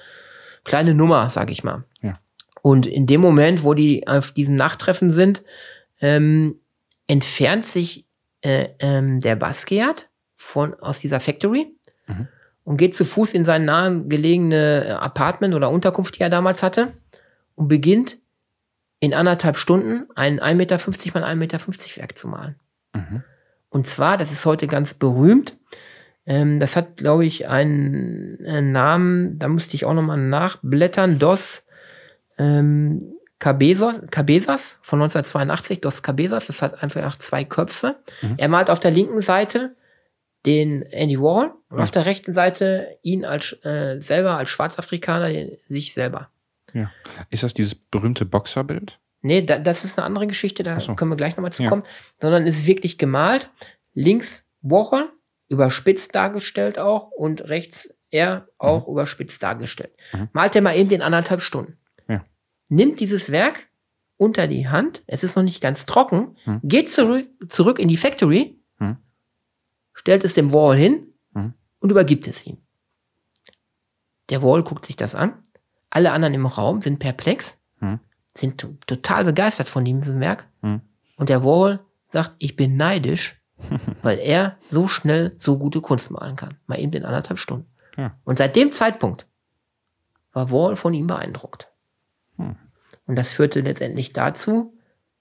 kleine Nummer, sag ich mal. Ja. Und in dem Moment, wo die auf diesem Nachttreffen sind, ähm, entfernt sich äh, ähm, der Basquiat von, aus dieser Factory Mhm. und geht zu Fuß in sein nahe gelegene äh, Apartment oder Unterkunft, die er damals hatte, und beginnt in anderthalb Stunden ein 1,50 Meter mal 1,50 Meter Werk zu malen. Mhm. Und zwar, das ist heute ganz berühmt. Ähm, das hat, glaube ich, einen, einen Namen, da musste ich auch nochmal nachblättern. Dos ähm, Cabezas, Cabezas von 1982, Dos Cabezas, das hat einfach zwei Köpfe. Mhm. Er malt auf der linken Seite den Andy Warhol und Mhm. auf der rechten Seite ihn als äh, selber als Schwarzafrikaner, den, sich selber. Ja. Ist das dieses berühmte Boxerbild? Nee, da, das ist eine andere Geschichte, da so. können wir gleich nochmal zu Ja. kommen. Sondern es ist wirklich gemalt. Links Warhol, überspitzt dargestellt auch und rechts er auch überspitzt dargestellt. Mhm. Malt er mal eben in anderthalb Stunden. Nimmt dieses Werk unter die Hand, es ist noch nicht ganz trocken, Mhm. geht zurück, zurück in die Factory, Mhm. stellt es dem Warhol hin Mhm. und übergibt es ihm. Der Warhol guckt sich das an. Alle anderen im Raum sind perplex, Mhm. sind to- total begeistert von diesem Werk. Mhm. Und der Warhol sagt, ich bin neidisch, weil er so schnell so gute Kunst malen kann. Mal eben in anderthalb Stunden. Ja. Und seit dem Zeitpunkt war Warhol von ihm beeindruckt. Und das führte letztendlich dazu,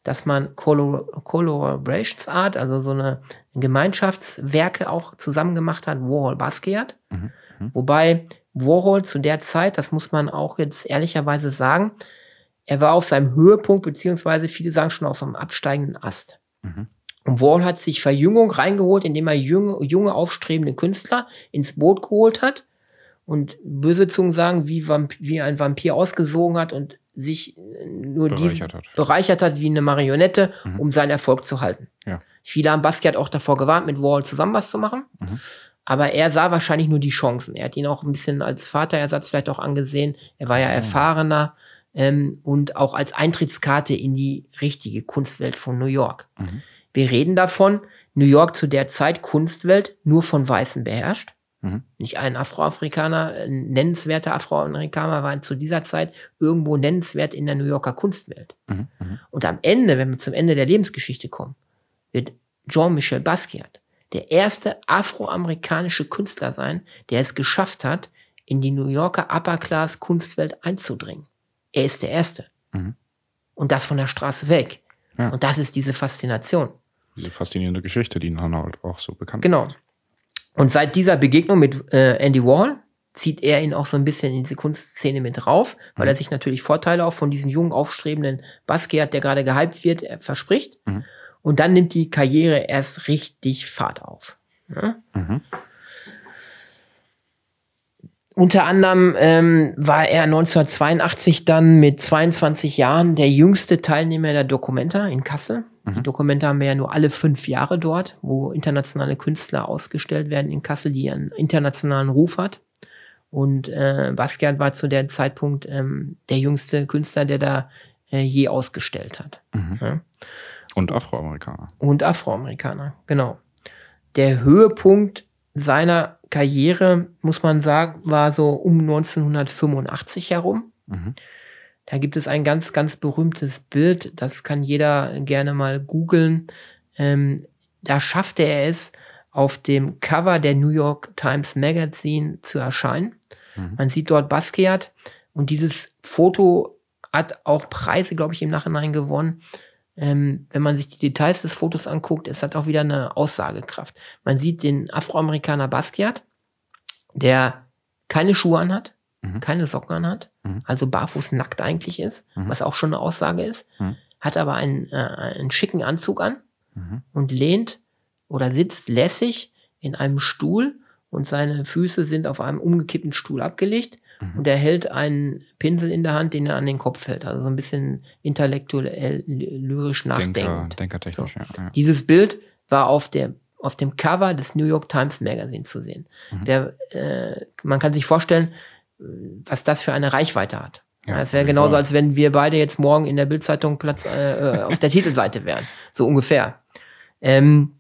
dass man Collaborations Art, also so eine Gemeinschaftswerke auch zusammen gemacht hat, Warhol Basquiat. Mhm. Mhm. Wobei Warhol zu der Zeit, das muss man auch jetzt ehrlicherweise sagen, er war auf seinem Höhepunkt, beziehungsweise viele sagen schon auf einem absteigenden Ast. Mhm. Und Warhol hat sich Verjüngung reingeholt, indem er junge, junge aufstrebende Künstler ins Boot geholt hat und böse Zungen sagen, wie, Vamp wie ein Vampir ausgesogen hat und sich äh, nur diesen Bereichert hat. bereichert hat wie eine Marionette, Mhm. um seinen Erfolg zu halten. Ja. Viele haben Basquiat auch davor gewarnt, mit Warhol zusammen was zu machen. Mhm. Aber er sah wahrscheinlich nur die Chancen. Er hat ihn auch ein bisschen als Vaterersatz vielleicht auch angesehen. Er war ja Mhm. erfahrener ähm, und auch als Eintrittskarte in die richtige Kunstwelt von New York. Mhm. Wir reden davon, New York zu der Zeit Kunstwelt nur von Weißen beherrscht. Mhm. Nicht ein Afroamerikaner, ein nennenswerter Afroamerikaner war zu dieser Zeit irgendwo nennenswert in der New Yorker Kunstwelt. Mhm. Mhm. Und am Ende, wenn wir zum Ende der Lebensgeschichte kommen, wird Jean-Michel Basquiat der erste afroamerikanische Künstler sein, der es geschafft hat, in die New Yorker Upper Class Kunstwelt einzudringen. Er ist der Erste. Mhm. Und das von der Straße weg. Ja. Und das ist diese Faszination. Diese faszinierende Geschichte, die halt auch so bekannt Genau. ist. Und seit dieser Begegnung mit äh, Andy Warhol zieht er ihn auch so ein bisschen in diese Kunstszene mit drauf, weil Mhm. er sich natürlich Vorteile auch von diesem jungen, aufstrebenden Basquiat, der gerade gehypt wird, äh, verspricht. Mhm. Und dann nimmt die Karriere erst richtig Fahrt auf. Ja? Mhm. Unter anderem ähm, war er 1982 dann mit 22 Jahren der jüngste Teilnehmer der Documenta in Kassel. Die Documenta haben wir ja nur alle fünf Jahre dort, wo internationale Künstler ausgestellt werden in Kassel, die einen internationalen Ruf hat. Und äh, Basquiat war zu dem Zeitpunkt ähm, der jüngste Künstler, der da äh, je ausgestellt hat. Mhm. Ja Und Afroamerikaner. und Afroamerikaner, genau. Der Höhepunkt seiner Karriere, muss man sagen, war so um 1985 herum. Mhm. Da gibt es ein ganz, ganz berühmtes Bild, das kann jeder gerne mal googeln. Ähm, da schaffte er es, auf dem Cover der New York Times Magazine zu erscheinen. Mhm. Man sieht dort Basquiat und dieses Foto hat auch Preise, glaube ich, im Nachhinein gewonnen. Ähm, wenn man sich die Details des Fotos anguckt, es hat auch wieder eine Aussagekraft. Man sieht den Afroamerikaner Basquiat, der keine Schuhe anhat, Mhm. keine Socken anhat, Mhm. also barfuß nackt eigentlich ist, Mhm. was auch schon eine Aussage ist, Mhm. hat aber einen, äh, einen schicken Anzug an Mhm. und lehnt oder sitzt lässig in einem Stuhl und seine Füße sind auf einem umgekippten Stuhl abgelegt Mhm. und er hält einen Pinsel in der Hand, den er an den Kopf hält. Also so ein bisschen intellektuell, ly- lyrisch Denker, nachdenkend. denkertechnisch, ja. ja. Dieses Bild war auf der auf dem Cover des New York Times Magazine zu sehen. Mhm. Der, äh, man kann sich vorstellen, was das für eine Reichweite hat. Ja, auf wäre genauso, als wenn wir beide jetzt morgen in der Bildzeitung Platz äh, äh, auf der Titelseite wären. So ungefähr. Ähm,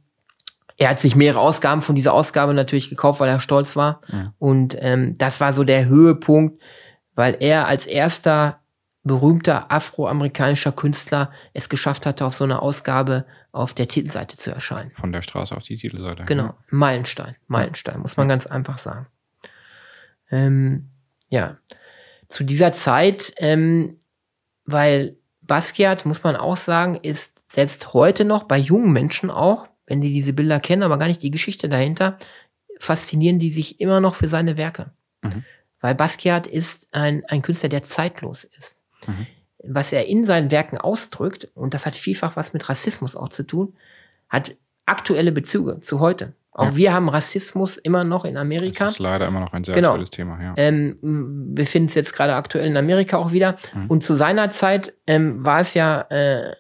er hat sich mehrere Ausgaben von dieser Ausgabe natürlich gekauft, weil er stolz war. Ja. Und ähm, das war so der Höhepunkt, weil er als erster berühmter afroamerikanischer Künstler es geschafft hatte, auf so einer Ausgabe auf der Titelseite zu erscheinen. Von der Straße auf die Titelseite. Genau, Meilenstein, Meilenstein, muss man ganz einfach sagen. Ähm, ja, zu dieser Zeit, ähm, weil Basquiat, muss man auch sagen, ist selbst heute noch bei jungen Menschen auch, wenn sie diese Bilder kennen, aber gar nicht die Geschichte dahinter, faszinieren die sich immer noch für seine Werke. Mhm. Weil Basquiat ist ein, ein Künstler, der zeitlos ist. Mhm. Was er in seinen Werken ausdrückt, und das hat vielfach was mit Rassismus auch zu tun, hat aktuelle Bezüge zu heute. Auch ja. wir haben Rassismus immer noch in Amerika. Das ist leider immer noch ein sehr genau. aktuelles Thema, ja. Ähm, wir finden es jetzt gerade aktuell in Amerika auch wieder. Mhm. Und zu seiner Zeit ähm, war es ja äh,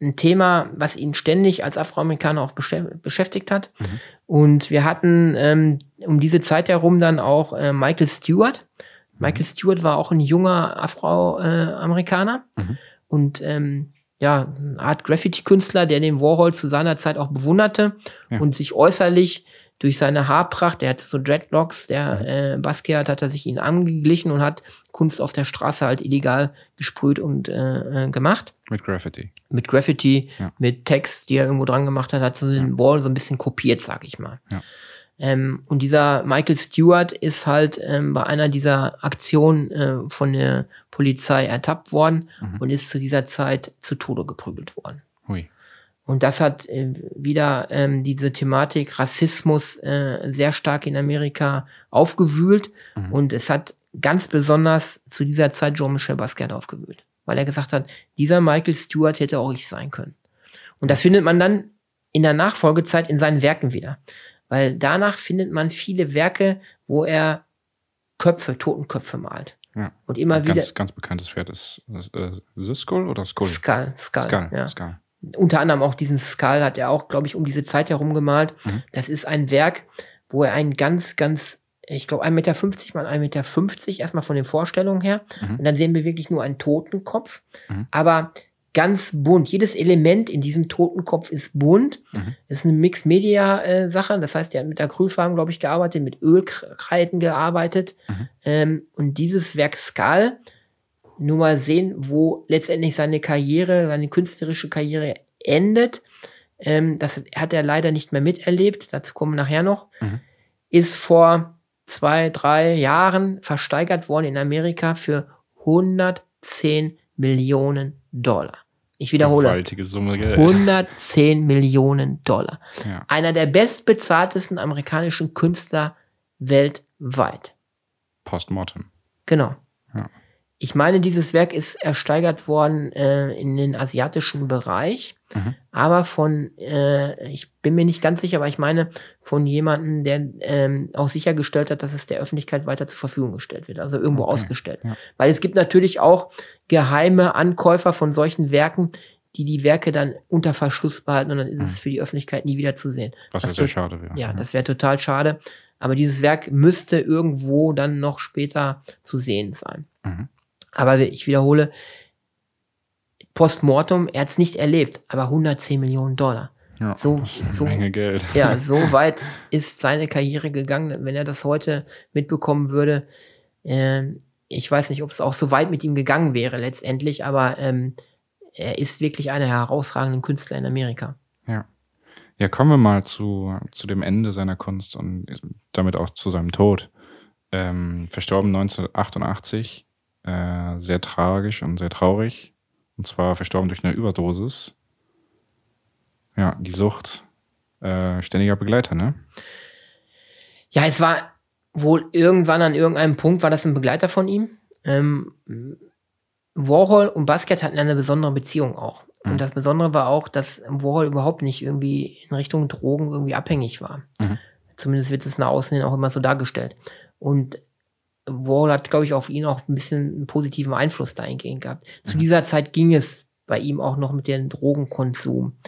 ein Thema, was ihn ständig als Afroamerikaner auch beschäftigt hat. Mhm. Und wir hatten ähm, um diese Zeit herum dann auch äh, Michael Stewart. Mhm. Michael Stewart war auch ein junger Afroamerikaner mhm. und ähm, ja, eine Art Graffiti-Künstler, der den Warhol zu seiner Zeit auch bewunderte ja. und sich äußerlich durch seine Haarpracht, der hat so Dreadlocks, der äh, Basquiat hat er sich ihn angeglichen und hat Kunst auf der Straße halt illegal gesprüht und äh, äh, gemacht. Mit Graffiti. Mit Graffiti, ja. mit Text, die er irgendwo dran gemacht hat, hat so den ja. Wall so ein bisschen kopiert, sag ich mal. Ja. Ähm, und dieser Michael Stewart ist halt ähm, bei einer dieser Aktionen äh, von der Polizei ertappt worden mhm. und ist zu dieser Zeit zu Tode geprügelt worden. Hui. Und das hat äh, wieder ähm, diese Thematik Rassismus äh, sehr stark in Amerika aufgewühlt. Mhm. Und es hat ganz besonders zu dieser Zeit Jean-Michel Basquiat aufgewühlt. Weil er gesagt hat, dieser Michael Stewart hätte auch ich sein können. Und das findet man dann in der Nachfolgezeit in seinen Werken wieder. Weil danach findet man viele Werke, wo er Köpfe, Totenköpfe malt. Ja. Und immer Ein wieder. Ganz, ganz bekanntes Pferd ist, ist äh, The Skull oder Skull? Skull, Skull. Skull, ja. Skull unter anderem auch diesen Skull hat er auch, glaube ich, um diese Zeit herum gemalt. Mhm. Das ist ein Werk, wo er einen ganz, ganz, ich glaube, 1,50 Meter mal 1,50 Meter erstmal von den Vorstellungen her. Mhm. Und dann sehen wir wirklich nur einen Totenkopf. Mhm. Aber ganz bunt. Jedes Element in diesem Totenkopf ist bunt. Mhm. Das ist eine Mixed-Media-Sache. Äh, das heißt, er hat mit Acrylfarben, glaube ich, gearbeitet, mit Ölkreiden gearbeitet. Mhm. Ähm, und dieses Werk Skull nur mal sehen, wo letztendlich seine Karriere, seine künstlerische Karriere endet. Ähm, das hat er leider nicht mehr miterlebt, dazu kommen wir nachher noch. Mhm. Ist vor zwei, drei Jahren versteigert worden in Amerika für 110 Millionen Dollar. Ich wiederhole. Gewaltige Summe Geld. 110 Millionen Dollar. Ja. Einer der bestbezahltesten amerikanischen Künstler weltweit. Postmortem. Genau. Ja. Ich meine, dieses Werk ist ersteigert worden äh, in den asiatischen Bereich, mhm. aber von, äh, ich bin mir nicht ganz sicher, aber ich meine von jemandem, der ähm, auch sichergestellt hat, dass es der Öffentlichkeit weiter zur Verfügung gestellt wird, also irgendwo okay. ausgestellt. Ja. Weil es gibt natürlich auch geheime Ankäufer von solchen Werken, die die Werke dann unter Verschluss behalten und dann ist mhm. es für die Öffentlichkeit nie wieder zu sehen. Was das sehr schade wäre. Ja, ja, das wäre total schade. Aber dieses Werk müsste irgendwo dann noch später zu sehen sein. Mhm. Aber ich wiederhole, Postmortem, er hat es nicht erlebt, aber 110 Millionen Dollar. Ja, so, so, Menge Geld. Ja, so weit ist seine Karriere gegangen, wenn er das heute mitbekommen würde. Ähm, ich weiß nicht, ob es auch so weit mit ihm gegangen wäre letztendlich, aber ähm, er ist wirklich einer herausragenden Künstler in Amerika. Ja. Ja, kommen wir mal zu, zu dem Ende seiner Kunst und damit auch zu seinem Tod. Ähm, verstorben 1988 äh, sehr tragisch und sehr traurig. Und zwar verstorben durch eine Überdosis. Ja, die Sucht, äh, ständiger Begleiter, ne? Ja, es war wohl irgendwann an irgendeinem Punkt, war das ein Begleiter von ihm. Ähm, Warhol und Basquiat hatten eine besondere Beziehung auch. Mhm. Und das Besondere war auch, dass Warhol überhaupt nicht irgendwie in Richtung Drogen irgendwie abhängig war. Mhm. Zumindest wird es nach außen hin auch immer so dargestellt. Und Wall hat, glaube ich, auf ihn auch ein bisschen einen positiven Einfluss dahingehend gehabt. Mhm. Zu dieser Zeit ging es bei ihm auch noch mit dem Drogenkonsum.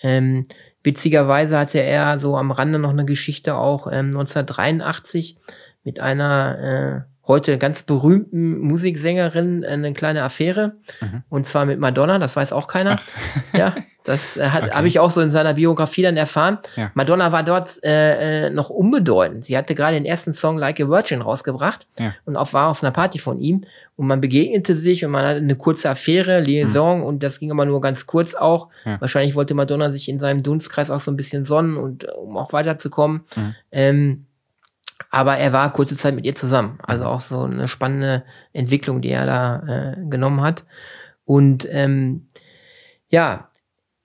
Ähm, witzigerweise hatte er so am Rande noch eine Geschichte auch ähm, 1983 mit einer äh, heute ganz berühmten Musiksängerin eine kleine Affäre. Mhm. Und zwar mit Madonna, das weiß auch keiner. ja, das äh, okay. habe ich auch so in seiner Biografie dann erfahren. Ja. Madonna war dort äh, äh, noch unbedeutend. Sie hatte gerade den ersten Song Like a Virgin rausgebracht ja. und auch war auf einer Party von ihm. Und man begegnete sich und man hatte eine kurze Affäre, Liaison mhm. und das ging aber nur ganz kurz auch. Ja. Wahrscheinlich wollte Madonna sich in seinem Dunstkreis auch so ein bisschen sonnen und um auch weiterzukommen. Mhm. Ähm, aber er war kurze Zeit mit ihr zusammen. Also auch so eine spannende Entwicklung, die er da äh, genommen hat. Und ähm, ja,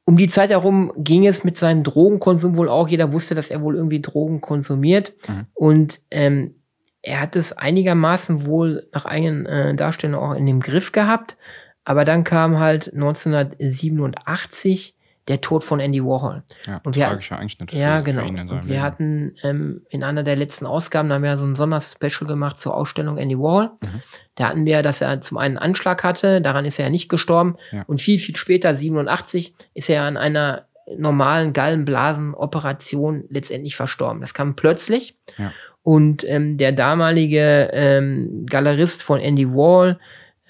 um die Zeit herum ging es mit seinem Drogenkonsum wohl auch. Jeder wusste, dass er wohl irgendwie Drogen konsumiert. Mhm. Und ähm, er hat es einigermaßen wohl nach eigenen äh, Darstellungen auch in dem Griff gehabt. Aber dann kam halt 1987 der Tod von Andy Warhol. Ja, und wir tragischer Einschnitt. Für, ja, genau. und wir Leben. hatten ähm, in einer der letzten Ausgaben, da haben wir so ein Sonderspecial gemacht zur Ausstellung Andy Warhol. Mhm. Da hatten wir, dass er zum einen einen Anschlag hatte, daran ist er ja nicht gestorben. Ja. Und viel, viel später, 87, ist er an einer normalen Gallenblasenoperation letztendlich verstorben. Das kam plötzlich. Ja. Und ähm, der damalige ähm, Galerist von Andy Wall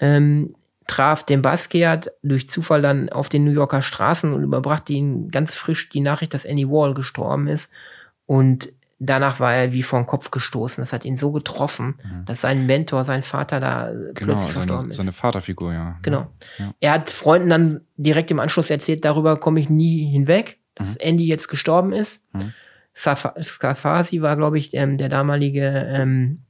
ähm, traf den Basquiat durch Zufall dann auf den New Yorker Straßen und überbrachte ihn ganz frisch die Nachricht, dass Andy Wall gestorben ist. Und danach war er wie vom Kopf gestoßen. Das hat ihn so getroffen, mhm. dass sein Mentor, sein Vater da genau, plötzlich seine, verstorben ist. Seine Vaterfigur, ja. Genau. Ja. Er hat Freunden dann direkt im Anschluss erzählt, darüber komme ich nie hinweg, dass mhm. Andy jetzt gestorben ist. Mhm. Scafasi war, glaube ich, ähm, der damalige ähm,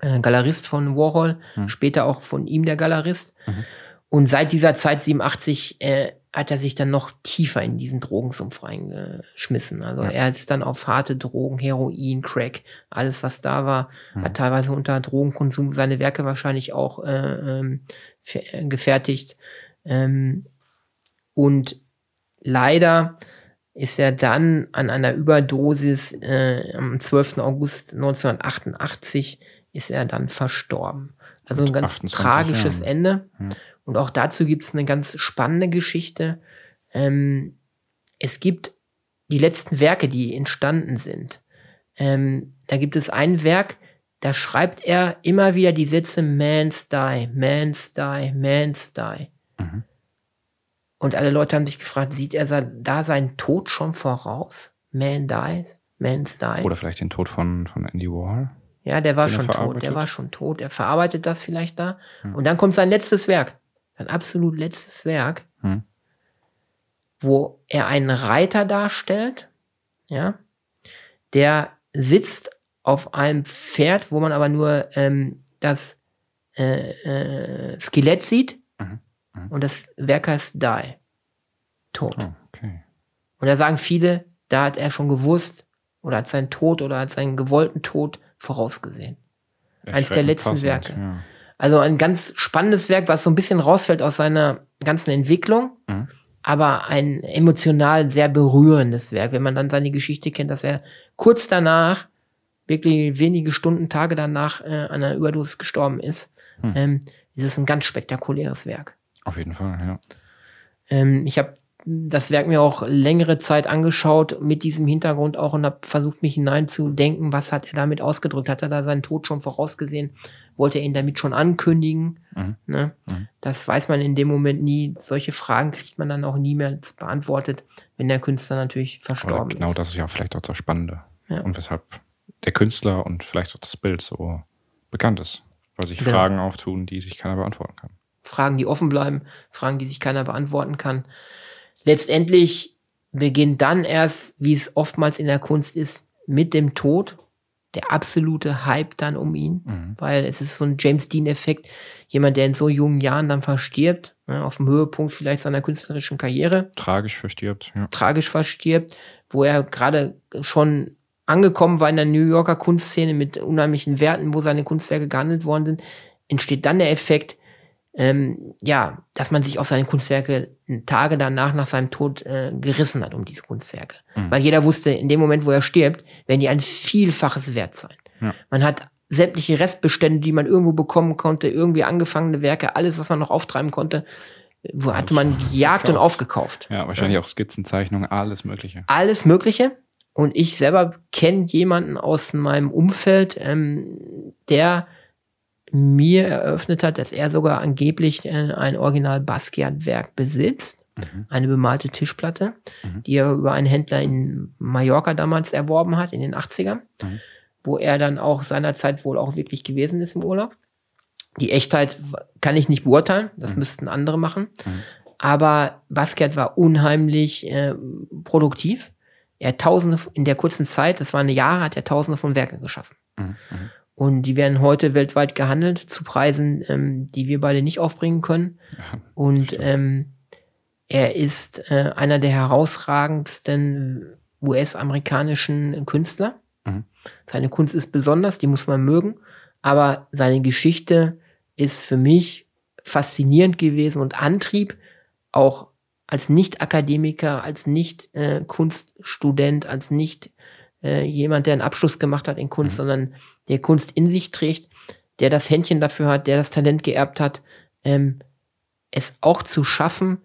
äh, Galerist von Warhol, mhm. später auch von ihm der Galerist. Mhm. Und seit dieser Zeit 87 äh, hat er sich dann noch tiefer in diesen Drogensumpf reingeschmissen. Also ja. er ist dann auf harte Drogen, Heroin, Crack, alles was da war, mhm. hat teilweise unter Drogenkonsum seine Werke wahrscheinlich auch äh, ähm, gefertigt. Ähm, und leider ist er dann an einer Überdosis äh, am 12. August 1988 ist er dann verstorben. Also ein ganz tragisches Jahren. Ende. Ja. Und auch dazu gibt es eine ganz spannende Geschichte. Ähm, es gibt die letzten Werke, die entstanden sind. Ähm, da gibt es ein Werk, da schreibt er immer wieder die Sätze Man's die, Man's die, Man's die. Mhm. Und alle Leute haben sich gefragt, sieht er da seinen Tod schon voraus? Man dies, Man's die. Oder vielleicht den Tod von, von Andy Warhol? Ja, der war schon tot. Der war schon tot. Er verarbeitet das vielleicht da. Hm. Und dann kommt sein letztes Werk. Sein absolut letztes Werk, hm. wo er einen Reiter darstellt, ja, der sitzt auf einem Pferd, wo man aber nur ähm, das äh, äh, Skelett sieht. Mhm. Mhm. Und das Werk heißt Die. Tot. Oh, okay. Und da sagen viele, da hat er schon gewusst, oder hat seinen Tod oder hat seinen gewollten Tod vorausgesehen. Eins der letzten Werke. Ja. Also ein ganz spannendes Werk, was so ein bisschen rausfällt aus seiner ganzen Entwicklung, mhm. aber ein emotional sehr berührendes Werk. Wenn man dann seine Geschichte kennt, dass er kurz danach, wirklich wenige Stunden, Tage danach äh, an einer Überdosis gestorben ist, mhm. ähm, ist es ein ganz spektakuläres Werk. Auf jeden Fall, ja. Ähm, ich habe das Werk mir auch längere Zeit angeschaut mit diesem Hintergrund auch und habe versucht, mich hineinzudenken, was hat er damit ausgedrückt? Hat er da seinen Tod schon vorausgesehen? Wollte er ihn damit schon ankündigen? Mhm. Ne? Mhm. Das weiß man in dem Moment nie. Solche Fragen kriegt man dann auch nie mehr beantwortet, wenn der Künstler natürlich verstorben Oder genau, ist. Genau, das ist ja vielleicht auch das Spannende. Ja. Und weshalb der Künstler und vielleicht auch das Bild so bekannt ist. Weil sich genau. Fragen auftun, die sich keiner beantworten kann. Fragen, die offen bleiben, Fragen, die sich keiner beantworten kann letztendlich beginnt dann erst, wie es oftmals in der Kunst ist, mit dem Tod, der absolute Hype dann um ihn, mhm. weil es ist so ein James Dean-Effekt, jemand, der in so jungen Jahren dann verstirbt, ne, auf dem Höhepunkt vielleicht seiner künstlerischen Karriere. Tragisch verstirbt, ja. Tragisch verstirbt, wo er gerade schon angekommen war in der New Yorker Kunstszene mit unheimlichen Werten, wo seine Kunstwerke gehandelt worden sind, entsteht dann der Effekt, ähm, ja, dass man sich auf seine Kunstwerke Tage danach nach seinem Tod äh, gerissen hat um diese Kunstwerke. Mhm. Weil jeder wusste, in dem Moment, wo er stirbt, werden die ein Vielfaches wert sein. Ja. Man hat sämtliche Restbestände, die man irgendwo bekommen konnte, irgendwie angefangene Werke, alles, was man noch auftreiben konnte, wo hatte man gejagt und aufgekauft. Ja, wahrscheinlich ja. auch Skizzenzeichnungen, alles Mögliche. Alles Mögliche. Und ich selber kenne jemanden aus meinem Umfeld, ähm, der mir eröffnet hat, dass er sogar angeblich äh, ein Original Basquiat-Werk besitzt. Mhm. Eine bemalte Tischplatte, mhm. die er über einen Händler in Mallorca damals erworben hat, in den 80ern, mhm. wo er dann auch seinerzeit wohl auch wirklich gewesen ist im Urlaub. Die Echtheit kann ich nicht beurteilen, das mhm. müssten andere machen. Mhm. Aber Basquiat war unheimlich äh, produktiv. Er hat tausende, in der kurzen Zeit, das waren Jahre, hat er tausende von Werken geschaffen. Mhm. Und die werden heute weltweit gehandelt zu Preisen, ähm, die wir beide nicht aufbringen können. und ähm, er ist äh, einer der herausragendsten US-amerikanischen Künstler. Mhm. Seine Kunst ist besonders, die muss man mögen. Aber seine Geschichte ist für mich faszinierend gewesen und Antrieb, auch als Nicht-Akademiker, als Nicht-Kunststudent, äh, als nicht äh, jemand, der einen Abschluss gemacht hat in Kunst, mhm. sondern der Kunst in sich trägt, der das Händchen dafür hat, der das Talent geerbt hat, ähm, es auch zu schaffen,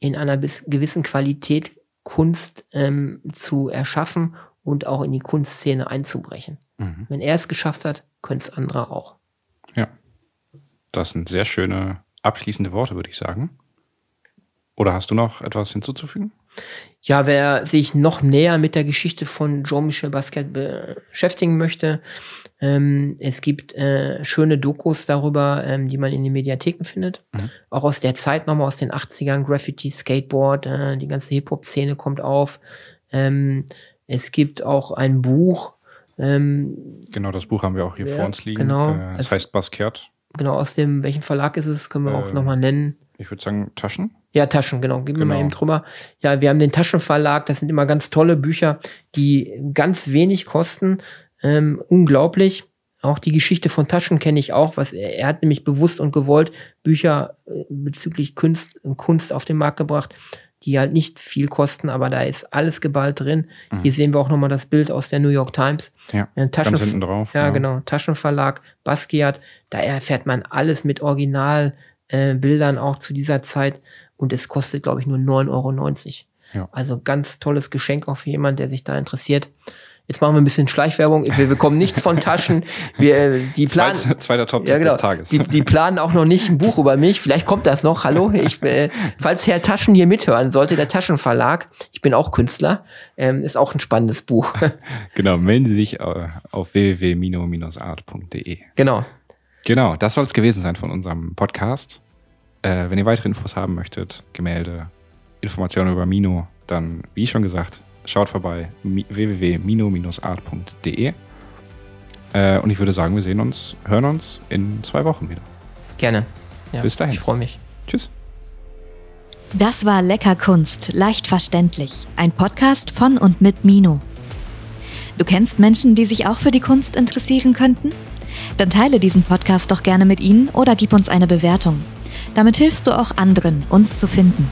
in einer gewissen Qualität Kunst ähm, zu erschaffen und auch in die Kunstszene einzubrechen. Mhm. Wenn er es geschafft hat, können es andere auch. Ja, das sind sehr schöne abschließende Worte, würde ich sagen. Oder hast du noch etwas hinzuzufügen? Ja, wer sich noch näher mit der Geschichte von Jean-Michel Basquiat beschäftigen möchte, ähm, es gibt äh, schöne Dokus darüber, ähm, die man in den Mediatheken findet. Mhm. Auch aus der Zeit nochmal aus den 80ern, Graffiti, Skateboard, äh, die ganze Hip-Hop-Szene kommt auf. Ähm, es gibt auch ein Buch. Ähm, genau, das Buch haben wir auch hier ja, vor uns liegen. Genau, äh, das, das, heißt Basquiat. Genau, aus dem, welchen Verlag ist es, können wir auch nochmal nennen. Ich würde sagen Taschen. Ja, Taschen, genau. Gib genau. mir mal eben drüber. Ja, wir haben den Taschenverlag. Das sind immer ganz tolle Bücher, die ganz wenig kosten. Ähm, unglaublich. Auch die Geschichte von Taschen kenne ich auch. Was er, er, hat nämlich bewusst und gewollt Bücher äh, bezüglich Kunst, Kunst auf den Markt gebracht, die halt nicht viel kosten, aber da ist alles geballt drin. Mhm. Hier sehen wir auch nochmal das Bild aus der New York Times. Ja, Taschen ganz hinten drauf. Ja, genau. genau. Taschenverlag, Basquiat. Da erfährt man alles mit Originalbildern äh, auch zu dieser Zeit und es kostet, glaube ich, nur 9,90 Euro. Ja. Also ganz tolles Geschenk auch für jemanden, der sich da interessiert. Jetzt machen wir ein bisschen Schleichwerbung. Wir bekommen nichts von Taschen. Wir, äh, die planen, Zweit, zweiter Top ja, genau, des Tages. Die, die, planen auch noch nicht ein Buch über mich. Vielleicht kommt das noch. Hallo, ich, äh, falls Herr Taschen hier mithören sollte, der Taschenverlag, ich bin auch Künstler, ähm, ist auch ein spannendes Buch. Genau, melden Sie sich äh, auf www.mino-art.de. Genau. Genau, das soll es gewesen sein von unserem Podcast. Äh, wenn ihr weitere Infos haben möchtet, Gemälde, Informationen über Mino, dann, wie schon gesagt, schaut vorbei www.mino-art.de. Äh, und ich würde sagen, wir sehen uns, hören uns in zwei Wochen wieder. Gerne. Ja, Bis dahin. Ich freue mich. Tschüss. Das war Lecker Kunst, leicht verständlich. Ein Podcast von und mit Mino. Du kennst Menschen, die sich auch für die Kunst interessieren könnten? Dann teile diesen Podcast doch gerne mit ihnen oder gib uns eine Bewertung. Damit hilfst du auch anderen, uns zu finden.